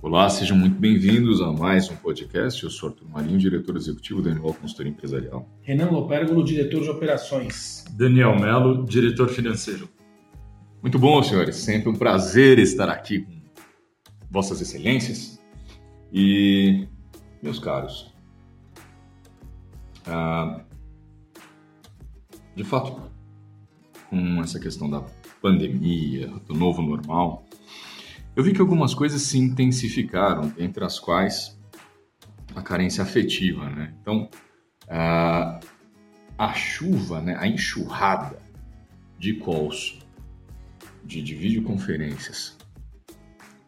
Olá, sejam muito bem-vindos a mais um podcast. Eu sou Arthur Marinho, diretor executivo da Anual Consultoria Empresarial. Renan Lopérgolo, diretor de operações. Daniel Melo, diretor financeiro. Muito bom, senhores. Sempre um prazer estar aqui com Vossas Excelências. E, meus caros, ah, de fato, com essa questão da pandemia, do novo normal, eu vi que algumas coisas se intensificaram, entre as quais a carência afetiva, né? Então, a, a chuva, né, a enxurrada de calls, de, de videoconferências,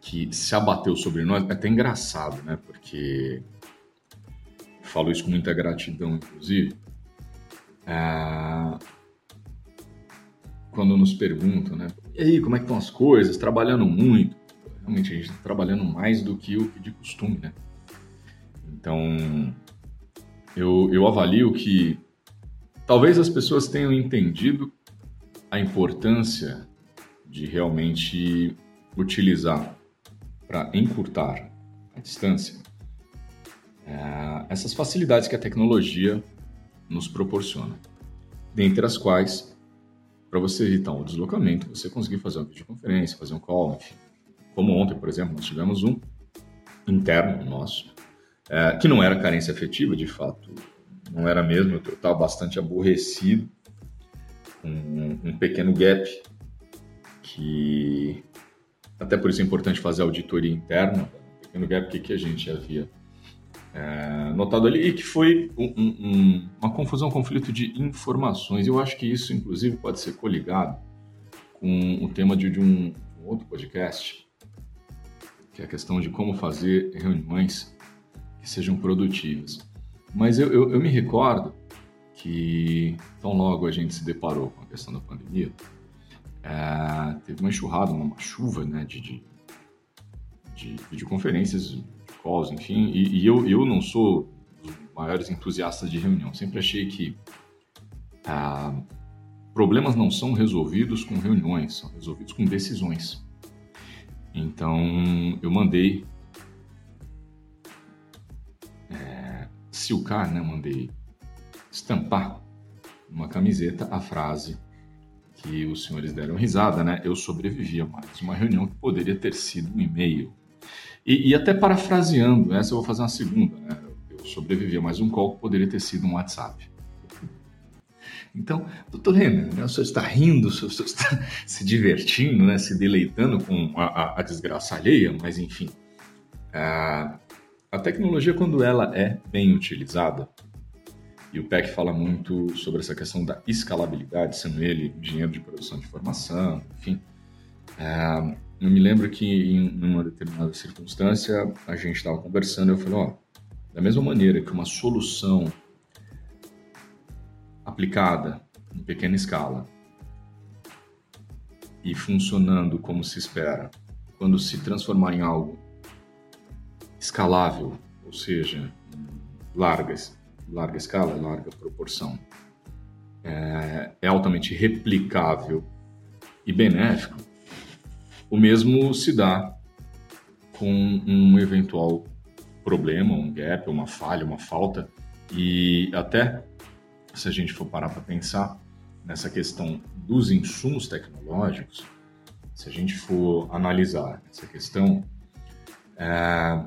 que se abateu sobre nós, é até engraçado, né? Porque falo isso com muita gratidão, inclusive. Quando nos perguntam, né? E aí, como é que estão as coisas? Trabalhando muito realmente a gente está trabalhando mais do que o de costume, né? Então, eu, eu avalio que talvez as pessoas tenham entendido a importância de realmente utilizar para encurtar a distância é, essas facilidades que a tecnologia nos proporciona, dentre as quais, para você evitar o deslocamento, você conseguir fazer uma videoconferência, fazer um call, enfim, como ontem, por exemplo, nós tivemos um interno nosso, é, que não era carência afetiva, de fato, não era mesmo, eu estava bastante aborrecido, um, um pequeno gap, que até por isso é importante fazer auditoria interna, um pequeno gap que, a gente havia é, notado ali, e que foi um, um, uma confusão, um conflito de informações. Eu acho que isso, inclusive, pode ser coligado com o tema de, de um outro podcast, que é a questão de como fazer reuniões que sejam produtivas. Mas eu, eu, eu me recordo que tão logo a gente se deparou com a questão da pandemia, é, teve uma enxurrada, uma, chuva né, de, de, de videoconferências, de calls, enfim, e, e, eu, eu não sou dos maiores entusiastas de reunião. Sempre achei que ah, problemas não são resolvidos com reuniões, são resolvidos com decisões. Então eu mandei é, silcar, né? Mandei estampar uma camiseta a frase que os senhores deram risada, né? Eu sobrevivi a mais uma reunião que poderia ter sido um e-mail. E, e, até parafraseando, essa eu vou fazer uma segunda, né? Eu sobrevivi a mais um call que poderia ter sido um WhatsApp. Então, doutor Renan, né, o senhor está rindo, o senhor, está se divertindo, né, se deleitando com a, a, a desgraça alheia, mas enfim. A, a tecnologia, quando ela é bem utilizada, e o PEC fala muito sobre essa questão da escalabilidade, sendo ele engenheiro de produção de informação, enfim. É, eu me lembro que em uma determinada circunstância a gente estava conversando e eu falei, ó, da mesma maneira que uma solução aplicada em pequena escala e funcionando como se espera, quando se transformar em algo escalável, ou seja, larga, larga escala, larga proporção, é, é altamente replicável e benéfico, o mesmo se dá com um eventual problema, um gap, uma falha, uma falta, e até se a gente for parar para pensar nessa questão dos insumos tecnológicos, se a gente for analisar essa questão, é,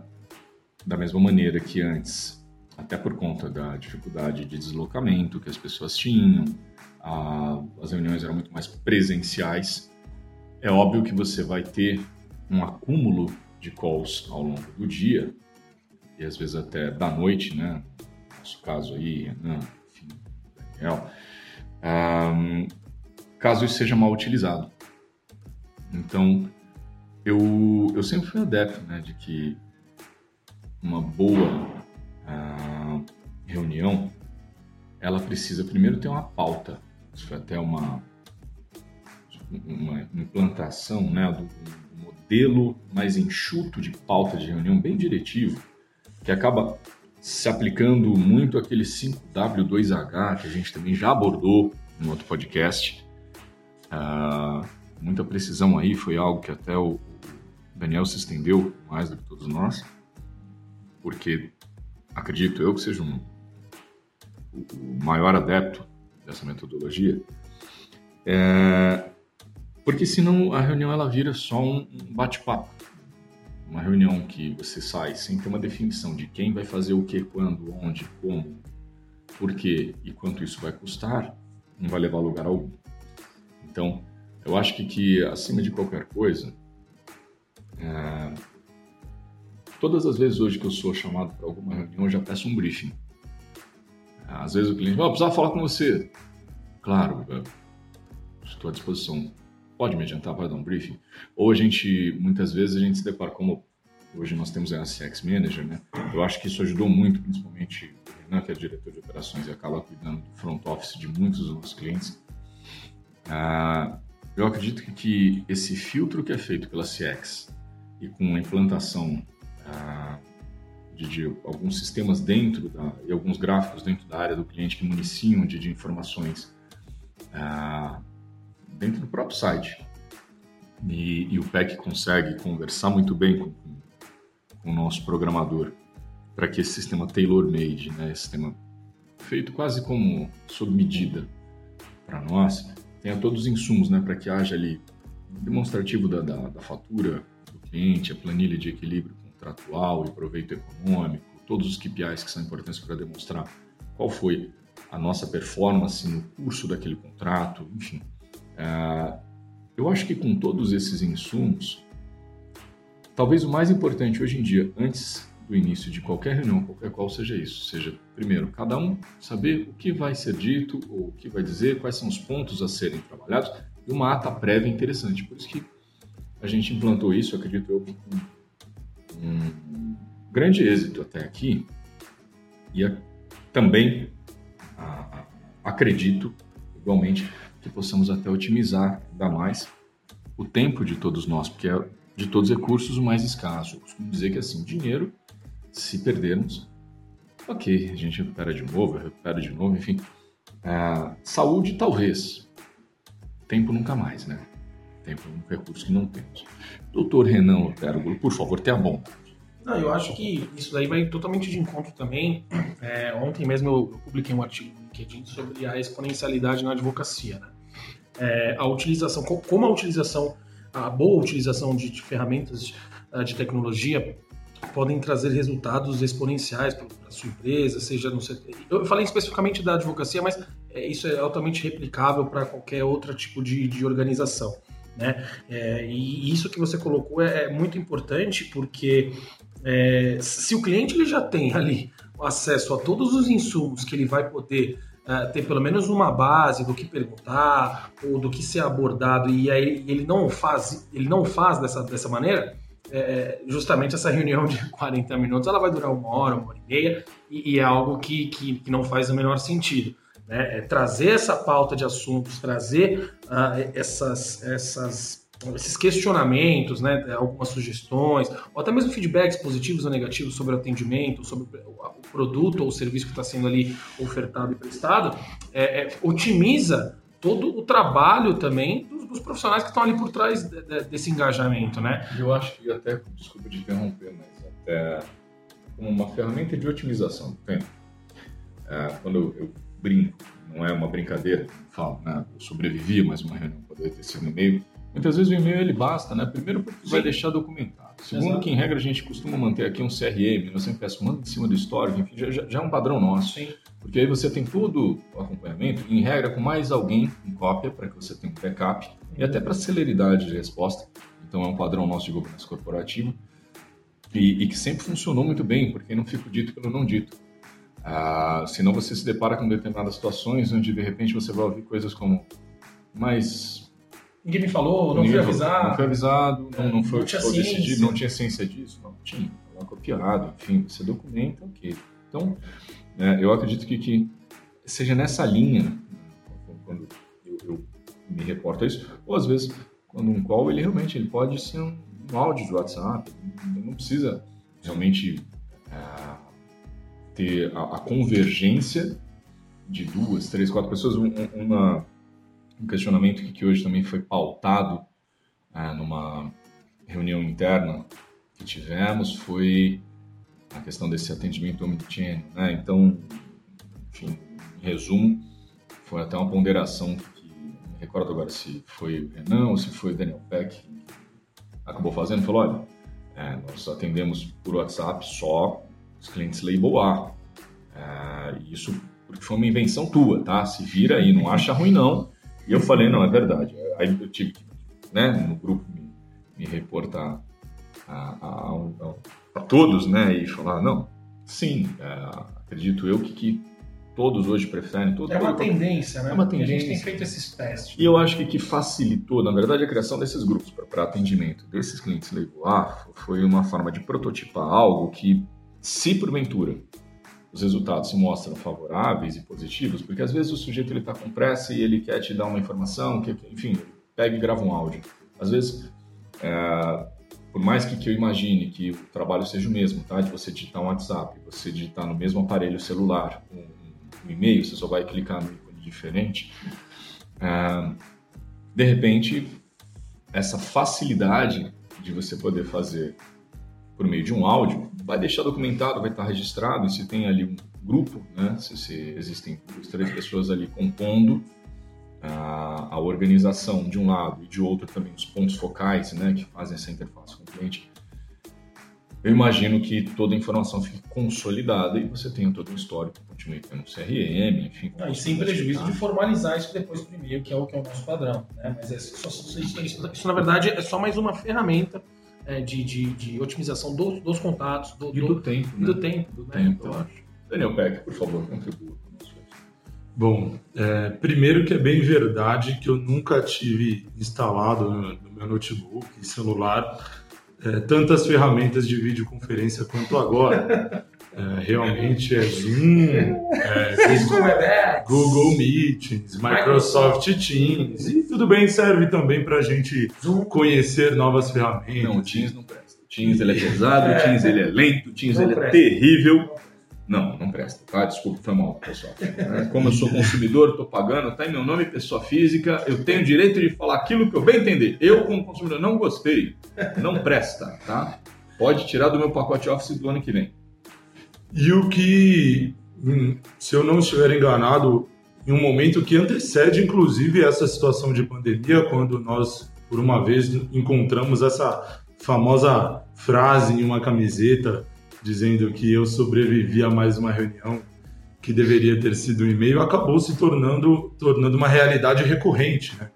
da mesma maneira que antes, até por conta da dificuldade de deslocamento que as pessoas tinham, a, as reuniões eram muito mais presenciais, é óbvio que você vai ter um acúmulo de calls ao longo do dia, e às vezes até da noite, né? No nosso caso aí? Real, um, caso isso seja mal utilizado. Então, eu, eu sempre fui adepto né, de que uma boa uh, reunião ela precisa primeiro ter uma pauta. Isso foi até uma, uma implantação né, do, modelo mais enxuto de pauta de reunião, bem diretivo, que acaba se aplicando muito aquele 5W2H que a gente também já abordou no outro podcast. Uh, muita precisão aí, foi algo que até o Daniel se estendeu mais do que todos nós, porque acredito eu que seja um, o maior adepto dessa metodologia, é, porque senão a reunião ela vira só um, bate-papo. Uma reunião que você sai sem ter uma definição de quem vai fazer o que, quando, onde, como, por quê e quanto isso vai custar, não vai levar a lugar algum. Então, eu acho que, que acima de qualquer coisa, é, todas as vezes hoje que eu sou chamado para alguma reunião, eu já peço um briefing. Às vezes o cliente, oh, precisava falar com você. Claro, estou à disposição. Pode me adiantar para dar um briefing? Ou a gente, muitas vezes, a gente se depara como hoje nós temos a CX Manager, né? Eu acho que isso ajudou muito, principalmente o Renan, que é diretor de operações e acaba cuidando do front office de muitos dos nossos clientes. Ah, eu acredito que esse filtro que é feito pela CX e com a implantação ah, de, de, alguns sistemas dentro da, e alguns gráficos dentro da área do cliente que municiam de, de informações ah, dentro do próprio site. E, e, o PEC consegue conversar muito bem com, com o nosso programador para que esse sistema tailor-made, né, esse sistema feito quase como sob medida para nós, tenha todos os insumos né, para que haja ali demonstrativo da, da, da fatura do cliente, a planilha de equilíbrio contratual e proveito econômico, todos os KPIs que são importantes para demonstrar qual foi a nossa performance no curso daquele contrato, enfim. É, eu acho que com todos esses insumos, talvez o mais importante hoje em dia, antes do início de qualquer reunião, qualquer qual seja isso, seja, primeiro, cada um saber o que vai ser dito, ou o que vai dizer, quais são os pontos a serem trabalhados, e uma ata prévia interessante. Por isso que a gente implantou isso, acredito eu, com um grande êxito até aqui, e também acredito, igualmente, que possamos até otimizar ainda mais o tempo de todos nós, porque é de todos os recursos o mais escasso. Eu costumo dizer que assim, dinheiro, se perdermos, ok, a gente recupera de novo, recupera de novo, enfim. É, saúde, talvez. Tempo nunca mais, né? Tempo é um recurso que não temos. Doutor Renan Otérgolo, por favor, tenha bom. Não, eu acho que isso daí vai totalmente de encontro também. É, ontem mesmo eu publiquei um artigo no LinkedIn sobre a exponencialidade na advocacia. Né? É, a utilização, como a utilização, a boa utilização de, de ferramentas de, ah, de, tecnologia podem trazer resultados exponenciais para a sua empresa, seja no setor. Eu falei especificamente da advocacia, mas é, isso é altamente replicável para qualquer outro tipo de, de organização. Né? É, e isso que você colocou é, é muito importante porque é, se o cliente ele já tem ali acesso a todos os insumos que ele vai poder é, ter pelo menos uma base do que perguntar ou do que ser abordado e aí ele não faz ele não faz dessa, dessa maneira é, é justamente essa reunião de 40 minutos ela vai durar uma hora, uma hora e meia e, e é algo que, que, que, não faz o menor sentido. Né? É trazer essa pauta de assuntos, trazer uh, essas, essas esses questionamentos, né, algumas sugestões, ou até mesmo feedbacks positivos ou negativos sobre o atendimento, sobre o produto ou serviço que está sendo ali ofertado e prestado, é, é, otimiza todo o trabalho também dos, dos profissionais que estão ali por trás de, de, desse engajamento, né? Eu acho que até, desculpa de interromper, mas até uma ferramenta de otimização do tempo. É, quando eu, brinco, não é uma brincadeira, falo, né? Eu sobrevivi, mas uma reunião poderia ter sido no meio Muitas vezes o e-mail ele basta, né? Primeiro porque Sim. vai deixar documentado. Segundo Exato. que em regra a gente costuma manter aqui um CRM, nós sempre peço manda em cima do histórico, enfim, já, já, é um padrão nosso. Sim. Porque aí você tem todo o acompanhamento, em regra com mais alguém em cópia, para que você tenha um backup, uhum. e até para celeridade de resposta. Então é um padrão nosso de governança corporativa. E, e, que sempre funcionou muito bem, porque não fica dito pelo não dito. Ah, senão você se depara com determinadas situações onde de repente você vai ouvir coisas como mas Ninguém me falou, não fui avisado. Não foi avisado, não, não foi, não tinha foi decidido, não tinha ciência disso, não tinha. Foi copiado, enfim, você documenta, ok. Então, é, eu acredito que, que seja nessa linha, quando eu, eu, me reporto a isso, ou às vezes, quando um call, ele realmente ele pode ser um, um áudio de WhatsApp, não precisa realmente é, ter a, a, convergência de duas, três, quatro pessoas, um, uma um questionamento que, que hoje também foi pautado é, numa reunião interna que tivemos foi a questão desse atendimento omnichannel, né? Então, enfim, em resumo, foi até uma ponderação que não recordo agora se foi Renan ou se foi Daniel Peck acabou fazendo, falou, olha, é, nós atendemos por WhatsApp só os clientes Label A. É, isso porque foi uma invenção tua, tá? Se vira aí, não acha ruim não. E eu falei, não, é verdade. Aí eu tive que, né, no grupo, me, me reportar a, a, a, a, todos, né, e falar, não, sim, é, acredito eu que, que todos hoje preferem. Todo, é uma tendência, né? É uma tendência. a gente tem feito esses testes. E eu acho que que facilitou, na verdade, a criação desses grupos para atendimento desses clientes Label A foi uma forma de prototipar algo que, se porventura os resultados se mostram favoráveis e positivos, porque às vezes o sujeito ele está com pressa e ele quer te dar uma informação, que, enfim, pega e grava um áudio. Às vezes, é, por mais que, que, eu imagine que o trabalho seja o mesmo, tá? De você digitar um WhatsApp, você digitar no mesmo aparelho celular um, um e-mail, você só vai clicar no ícone diferente. É, de repente, essa facilidade de você poder fazer por meio de um áudio, vai deixar documentado, vai estar registrado, e se tem ali um grupo, né, se, se existem duas, três pessoas ali compondo a, a, organização de um lado e de outro também os pontos focais, né, que fazem essa interface com o cliente, eu imagino que toda a informação fique consolidada e você tenha todo um histórico, continue tendo CRM, enfim. Não, e sem prejuízo de formalizar isso depois do e-mail, que é o que é o nosso padrão. Né? Mas é só, isso, isso, na verdade, é só mais uma ferramenta é, de, de, de, otimização do, dos contatos, do, e do, do tempo. E do né? tempo. Do né? tempo, eu acho. Daniel Peck, por favor, contribua. Bom, é, primeiro que é bem verdade que eu nunca tive instalado no, no meu notebook e celular é, tantas ferramentas de videoconferência quanto agora. É, realmente é Zoom, é, Google, Google Meetings, Microsoft Teams, e tudo bem, serve também para a gente conhecer novas ferramentas. Não, o Teams não presta. O Teams ele é pesado, o Teams ele é lento, o Teams ele é terrível. Não, não presta, tá? Desculpa, foi mal, pessoal. Como eu sou consumidor, estou pagando, tá em meu nome, pessoa física, eu tenho o direito de falar aquilo que eu bem entender. Eu, como consumidor, não gostei, não presta, tá? Pode tirar do meu pacote Office do ano que vem. E o que, hum, se eu não estiver enganado, em um momento que antecede, inclusive, essa situação de pandemia, quando nós, por uma vez, encontramos essa famosa frase em uma camiseta dizendo que eu sobrevivi a mais uma reunião que deveria ter sido um e-mail, acabou se tornando, tornando uma realidade recorrente, né?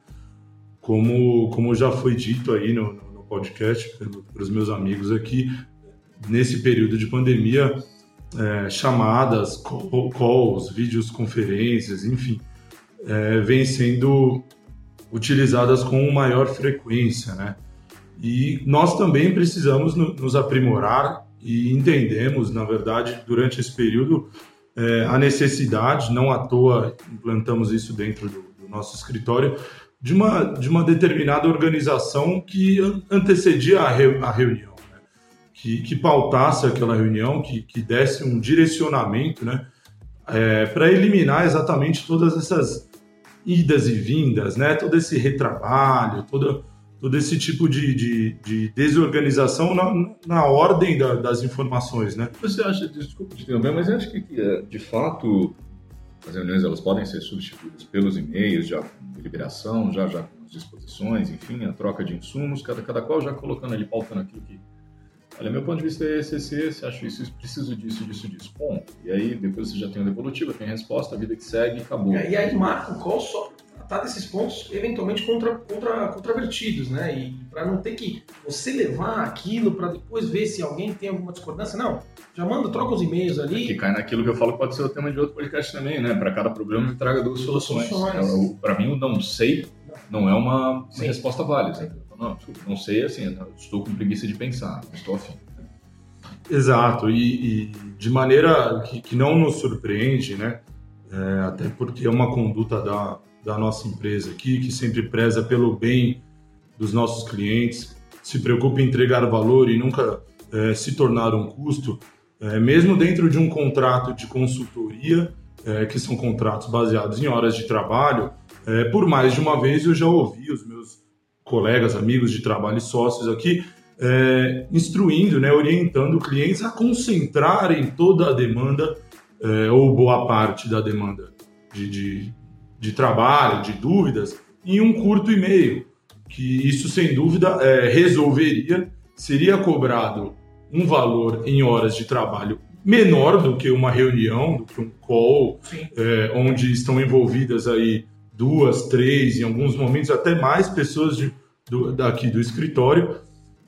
Como, como já foi dito aí no, no podcast pelos meus amigos aqui, nesse período de pandemia, é, chamadas, calls, vídeos, conferências, enfim, é, vêm sendo utilizadas com maior frequência, né? E nós também precisamos nos aprimorar e entendemos, na verdade, durante esse período, é, a necessidade, não à toa implantamos isso dentro do, do nosso escritório, de uma, de uma determinada organização que antecedia a, re, a reunião? Que, que pautasse aquela reunião, que, que desse um direcionamento né? É, para eliminar exatamente todas essas idas e vindas, né? todo esse retrabalho, toda todo esse tipo de, de, de desorganização na, na ordem da, das informações, né? Você acha, desculpa te interromper, mas acho que, que é, de fato as reuniões elas podem ser substituídas pelos e-mails, já com deliberação, já, já com as disposições, enfim, a troca de insumos, cada, cada qual já colocando ali, pautando aquilo que Olha, meu ponto de vista é esse, esse, esse, acho isso, preciso disso, disso, disso. Bom, e aí depois você já tem a devolutiva, tem a resposta, a vida que segue, acabou. E aí marca qual só tratar desses pontos eventualmente contra, contra, contravertidos, né? E para não ter que você levar aquilo para depois ver se alguém tem alguma discordância, não. Já manda, troca os e-mails ali. Que cai naquilo que eu falo que pode ser o tema de outro podcast também, né? Para cada problema traga duas soluções. soluções. É, para mim, o não sei não é uma, uma resposta válida. Não, não sei assim, estou com preguiça de pensar, estou afim. Exato, e, e de maneira que, que, não nos surpreende, né? É, até porque é uma conduta da, da nossa empresa aqui, que sempre preza pelo bem dos nossos clientes, se preocupa em entregar valor e nunca é, se tornar um custo, é, mesmo dentro de um contrato de consultoria, é, que são contratos baseados em horas de trabalho, é, por mais de uma vez eu já ouvi os meus colegas, amigos de trabalho e sócios aqui é, instruindo, né, orientando clientes a concentrarem toda a demanda é, ou boa parte da demanda de, de, de, trabalho, de dúvidas, em um curto e-mail. Que isso, sem dúvida, é, resolveria, seria cobrado um valor em horas de trabalho menor do que uma reunião, do que um call, é, onde estão envolvidas aí duas, três, em alguns momentos até mais pessoas de, do, daqui do escritório,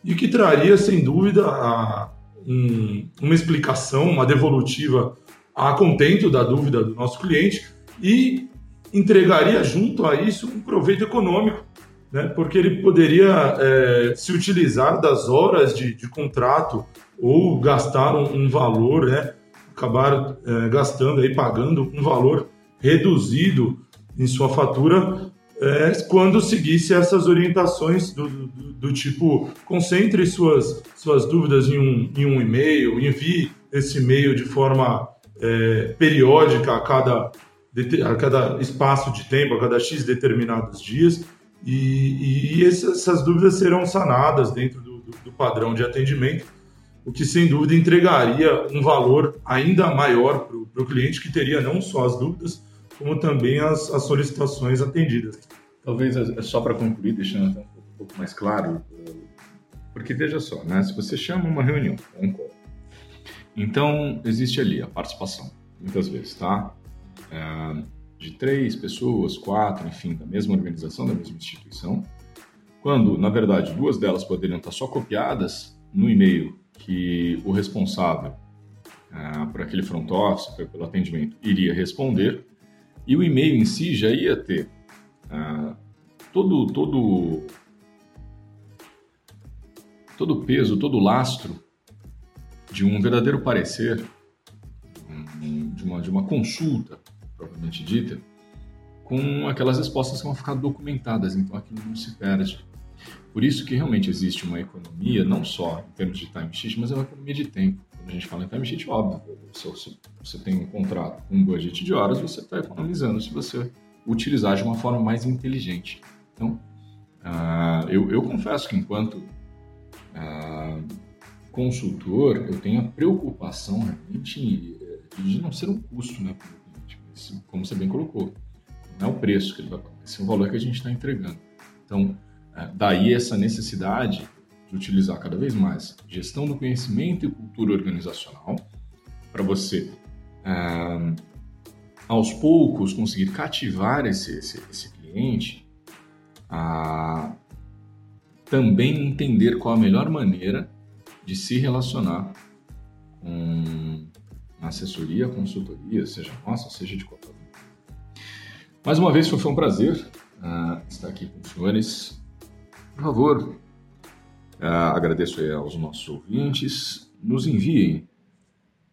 e que traria, sem dúvida, a, um, uma explicação, uma devolutiva a contento da dúvida do nosso cliente e entregaria junto a isso um proveito econômico, né? porque ele poderia é, se utilizar das horas de, de contrato ou gastar um, um valor, né? acabar é, gastando aí, pagando um valor reduzido em sua fatura é, quando seguisse essas orientações do, do, do, tipo concentre suas, suas dúvidas em um, em um e-mail, envie esse e-mail de forma é, periódica a cada, a cada espaço de tempo, a cada X determinados dias, e, e essas dúvidas serão sanadas dentro do, do padrão de atendimento, o que sem dúvida entregaria um valor ainda maior para o cliente que teria não só as dúvidas, como também as, as solicitações atendidas. Talvez é, é só para concluir, deixando um pouco, mais claro, porque veja só, né? se você chama uma reunião, um call, então existe ali a participação, muitas vezes, tá? É, de três pessoas, quatro, enfim, da mesma organização, da mesma instituição, quando, na verdade, duas delas poderiam estar só copiadas no e-mail que o responsável é, por aquele front office, pelo atendimento, iria responder, e o e-mail em si já ia ter uh, todo todo todo o peso, todo o lastro de um verdadeiro parecer, de uma, de uma consulta propriamente dita, com aquelas respostas que vão ficar documentadas, então aquilo não se perde. Por isso que realmente existe uma economia, não só em termos de timesheet, mas é uma economia de tempo. Quando a gente fala em timesheet, óbvio, se você tem um contrato com um budget de horas, você está economizando se você utilizar de uma forma mais inteligente. Então, uh, eu, eu, confesso que enquanto uh, consultor, eu tenho a preocupação realmente de não ser um custo né, cliente, como você bem colocou. Não é o preço que ele vai pagar, é o valor que a gente está entregando. Então, uh, daí essa necessidade de utilizar cada vez mais gestão do conhecimento e cultura organizacional para você aos poucos conseguir cativar esse, esse, esse cliente a também entender qual a melhor maneira de se relacionar com assessoria, consultoria, seja nossa, seja de qualquer mais uma vez foi um prazer uh, estar aqui com os senhores. Por favor, Uh, agradeço aos nossos ouvintes. Nos enviem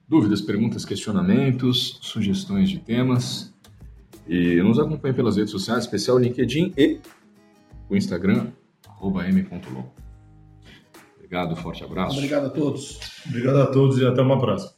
dúvidas, perguntas, questionamentos, sugestões de temas. E nos acompanhe pelas redes sociais, especial LinkedIn e o Instagram, m.logo. Obrigado, forte abraço. Obrigado a todos. Obrigado a todos e até uma próxima.